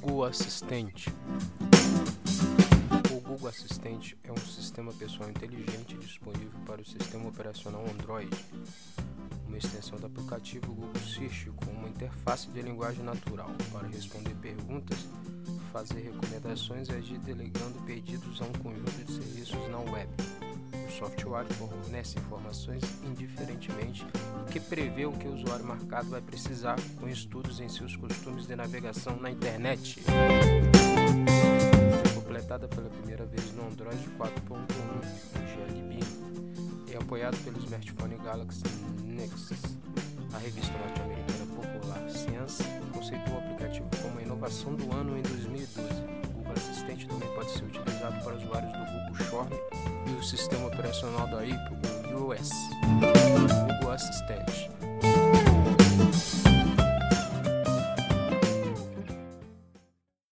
Google Assistente. O Google Assistente é um sistema pessoal inteligente disponível para o sistema operacional Android, uma extensão do aplicativo Google Search com uma interface de linguagem natural para responder perguntas, fazer recomendações e agir delegando pedidos a um conjunto de serviços na web software fornece informações indiferentemente que prevê o que o usuário marcado vai precisar com estudos em seus costumes de navegação na internet. Foi completada pela primeira vez no Android 4.1 GLB e apoiado pelo smartphone Galaxy Nexus. A revista norte-americana Popular Science conceitou o aplicativo como a inovação do ano em 2012. O Google Assistente também pode ser utilizado para usuários do Google Chrome e o sistema operacional da Apple, o Assistente.